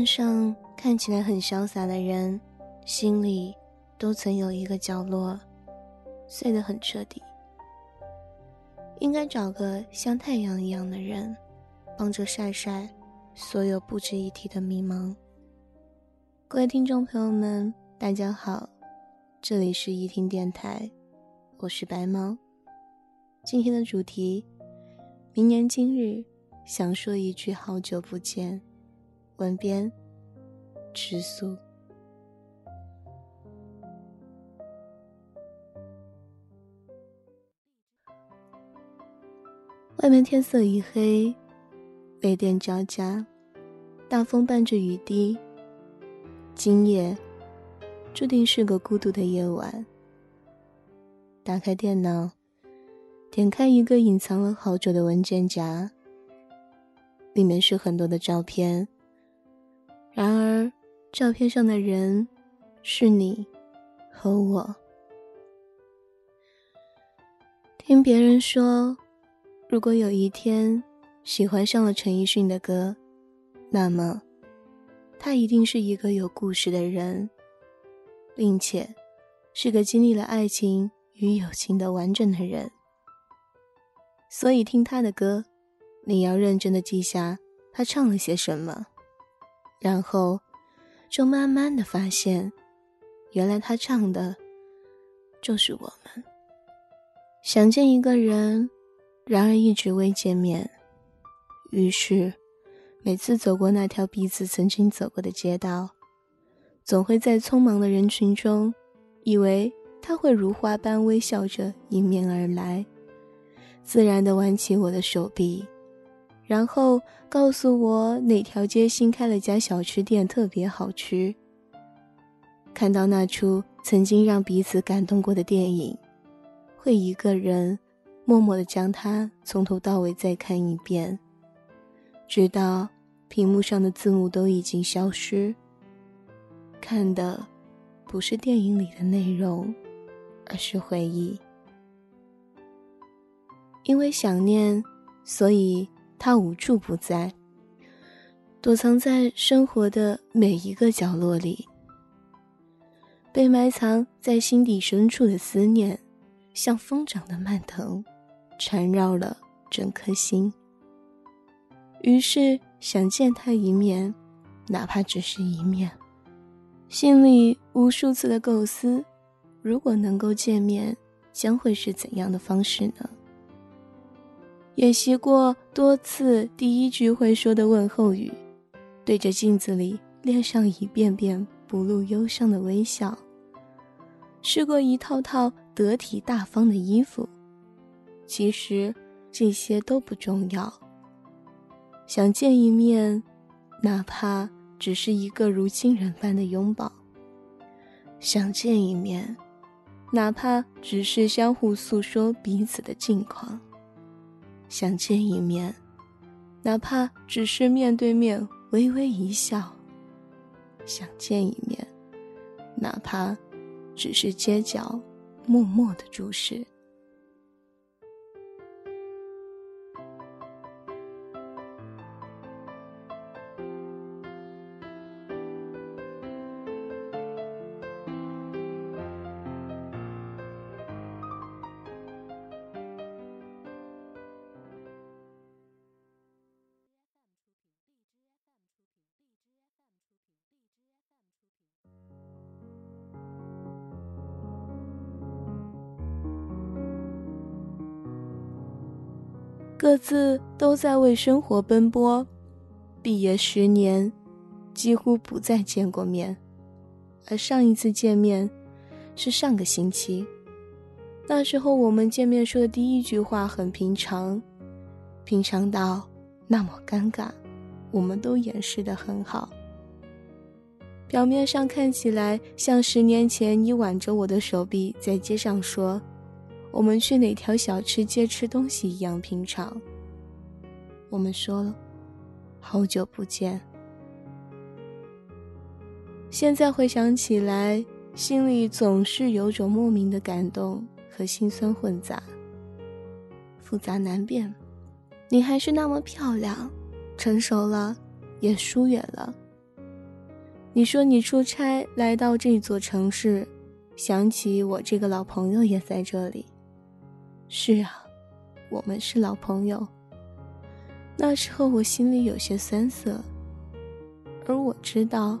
面上看起来很潇洒的人，心里都曾有一个角落碎得很彻底。应该找个像太阳一样的人，帮着晒晒所有不值一提的迷茫。各位听众朋友们，大家好，这里是一听电台，我是白猫。今天的主题，明年今日想说一句好久不见。文编，吃素。外面天色已黑，雷电交加，大风伴着雨滴。今夜注定是个孤独的夜晚。打开电脑，点开一个隐藏了好久的文件夹，里面是很多的照片。然而，照片上的人是你和我。听别人说，如果有一天喜欢上了陈奕迅的歌，那么他一定是一个有故事的人，并且是个经历了爱情与友情的完整的人。所以，听他的歌，你要认真的记下他唱了些什么。然后，就慢慢的发现，原来他唱的，就是我们。想见一个人，然而一直未见面。于是，每次走过那条彼此曾经走过的街道，总会在匆忙的人群中，以为他会如花般微笑着迎面而来，自然的挽起我的手臂。然后告诉我哪条街新开了家小吃店特别好吃。看到那出曾经让彼此感动过的电影，会一个人默默的将它从头到尾再看一遍，直到屏幕上的字幕都已经消失。看的不是电影里的内容，而是回忆。因为想念，所以。他无处不在，躲藏在生活的每一个角落里。被埋藏在心底深处的思念，像疯长的蔓藤，缠绕了整颗心。于是想见他一面，哪怕只是一面。心里无数次的构思：如果能够见面，将会是怎样的方式呢？演习过多次第一句会说的问候语，对着镜子里练上一遍遍不露忧伤的微笑。试过一套套得体大方的衣服，其实这些都不重要。想见一面，哪怕只是一个如亲人般的拥抱；想见一面，哪怕只是相互诉说彼此的近况。想见一面，哪怕只是面对面微微一笑；想见一面，哪怕只是街角默默的注视。各自都在为生活奔波，毕业十年，几乎不再见过面，而上一次见面是上个星期。那时候我们见面说的第一句话很平常，平常到那么尴尬，我们都掩饰的很好。表面上看起来像十年前你挽着我的手臂在街上说：“我们去哪条小吃街吃东西”一样平常。我们说了，好久不见。现在回想起来，心里总是有种莫名的感动和心酸混杂，复杂难辨。你还是那么漂亮，成熟了，也疏远了。你说你出差来到这座城市，想起我这个老朋友也在这里。是啊，我们是老朋友。那时候我心里有些酸涩，而我知道，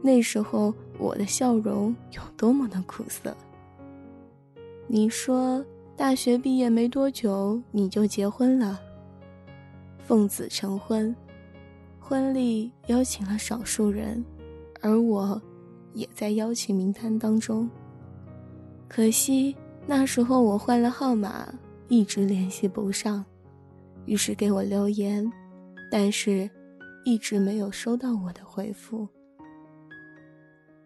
那时候我的笑容有多么的苦涩。你说大学毕业没多久你就结婚了，奉子成婚，婚礼邀请了少数人。而我，也在邀请名单当中。可惜那时候我换了号码，一直联系不上，于是给我留言，但是，一直没有收到我的回复。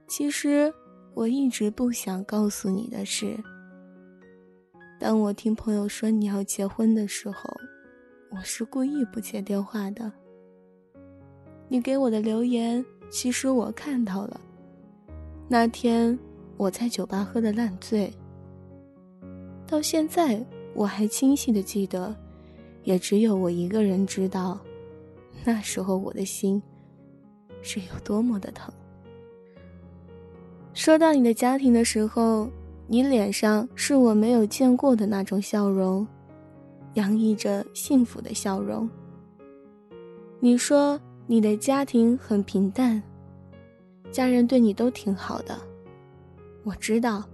其实我一直不想告诉你的是，当我听朋友说你要结婚的时候，我是故意不接电话的。你给我的留言。其实我看到了，那天我在酒吧喝的烂醉。到现在我还清晰的记得，也只有我一个人知道，那时候我的心是有多么的疼。说到你的家庭的时候，你脸上是我没有见过的那种笑容，洋溢着幸福的笑容。你说。你的家庭很平淡，家人对你都挺好的，我知道，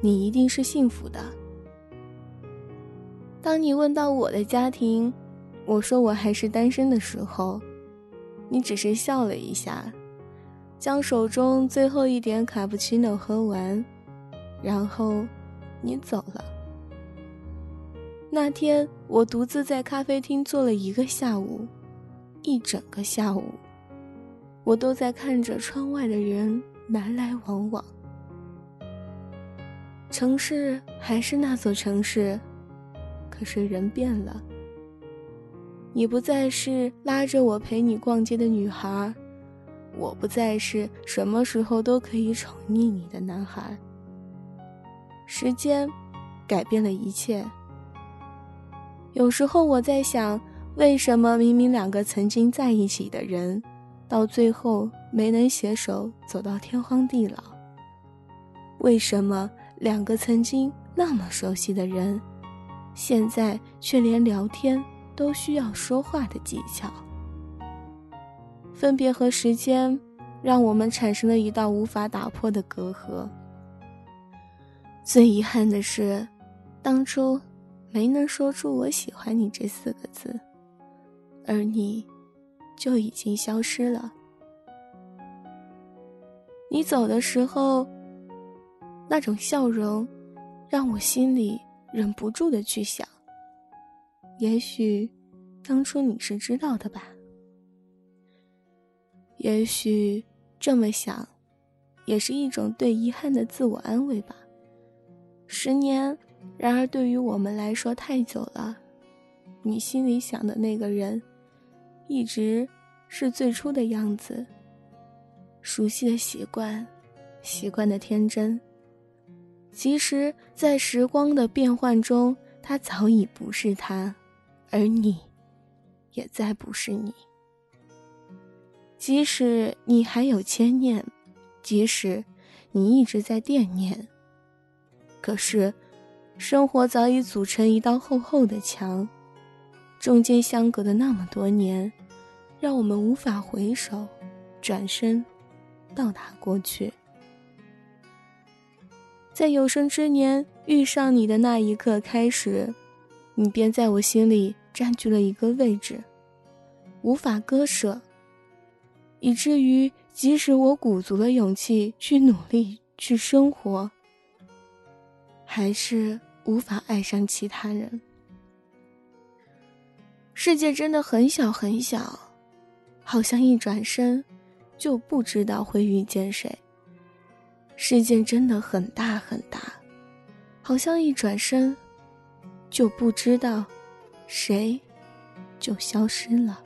你一定是幸福的。当你问到我的家庭，我说我还是单身的时候，你只是笑了一下，将手中最后一点卡布奇诺喝完，然后你走了。那天我独自在咖啡厅坐了一个下午。一整个下午，我都在看着窗外的人来来往往。城市还是那座城市，可是人变了。你不再是拉着我陪你逛街的女孩，我不再是什么时候都可以宠溺你的男孩。时间改变了一切。有时候我在想。为什么明明两个曾经在一起的人，到最后没能携手走到天荒地老？为什么两个曾经那么熟悉的人，现在却连聊天都需要说话的技巧？分别和时间，让我们产生了一道无法打破的隔阂。最遗憾的是，当初没能说出“我喜欢你”这四个字。而你，就已经消失了。你走的时候，那种笑容，让我心里忍不住的去想。也许，当初你是知道的吧。也许这么想，也是一种对遗憾的自我安慰吧。十年，然而对于我们来说太久了。你心里想的那个人。一直是最初的样子，熟悉的习惯，习惯的天真。其实，在时光的变换中，他早已不是他，而你，也再不是你。即使你还有牵念，即使你一直在惦念，可是，生活早已组成一道厚厚的墙，中间相隔的那么多年。让我们无法回首，转身，到达过去。在有生之年遇上你的那一刻开始，你便在我心里占据了一个位置，无法割舍，以至于即使我鼓足了勇气去努力去生活，还是无法爱上其他人。世界真的很小很小，好像一转身就不知道会遇见谁。世界真的很大很大，好像一转身就不知道谁就消失了。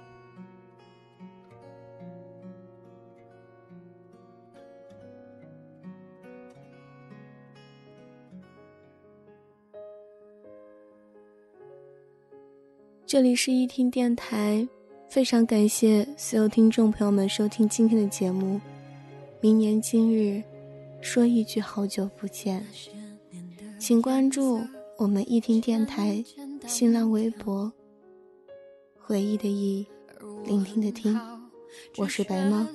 这里是一听电台，非常感谢所有听众朋友们收听今天的节目。明年今日，说一句好久不见，请关注我们一听电台新浪微博。回忆的忆，聆听的听，我是白猫，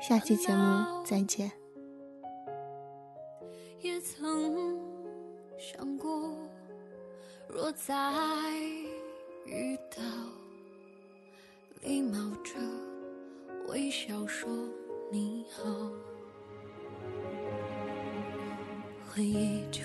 下期节目再见。也曾想过，若在。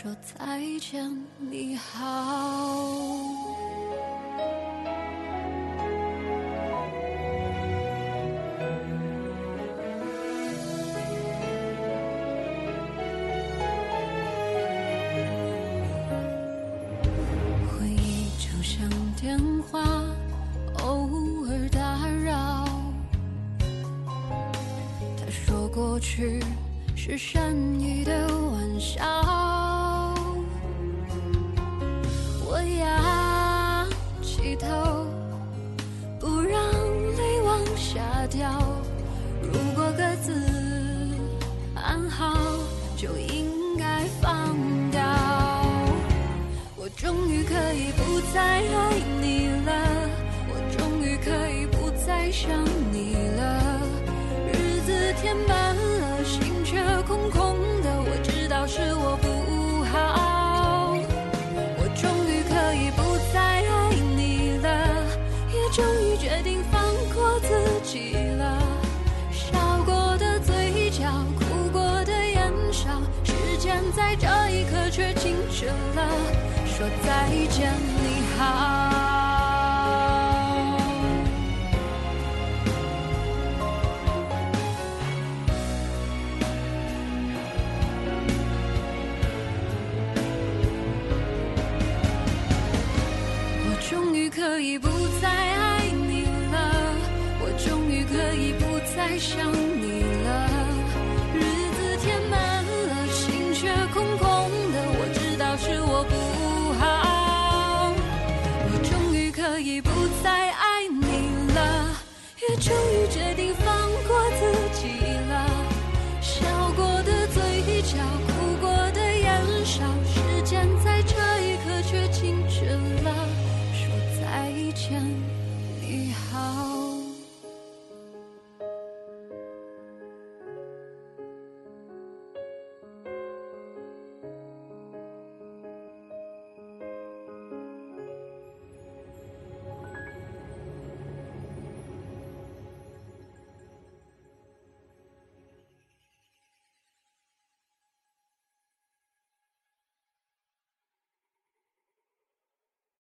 说再见你好回忆就像电话偶尔打扰他说过去是善意的玩笑。就应该放掉。我终于可以不再爱你了，我终于可以不再想你了。日子填满。了，心却空空的。我知道是我不却静止了，说再见你好。我终于可以不再爱你了，我终于可以不再想你终于。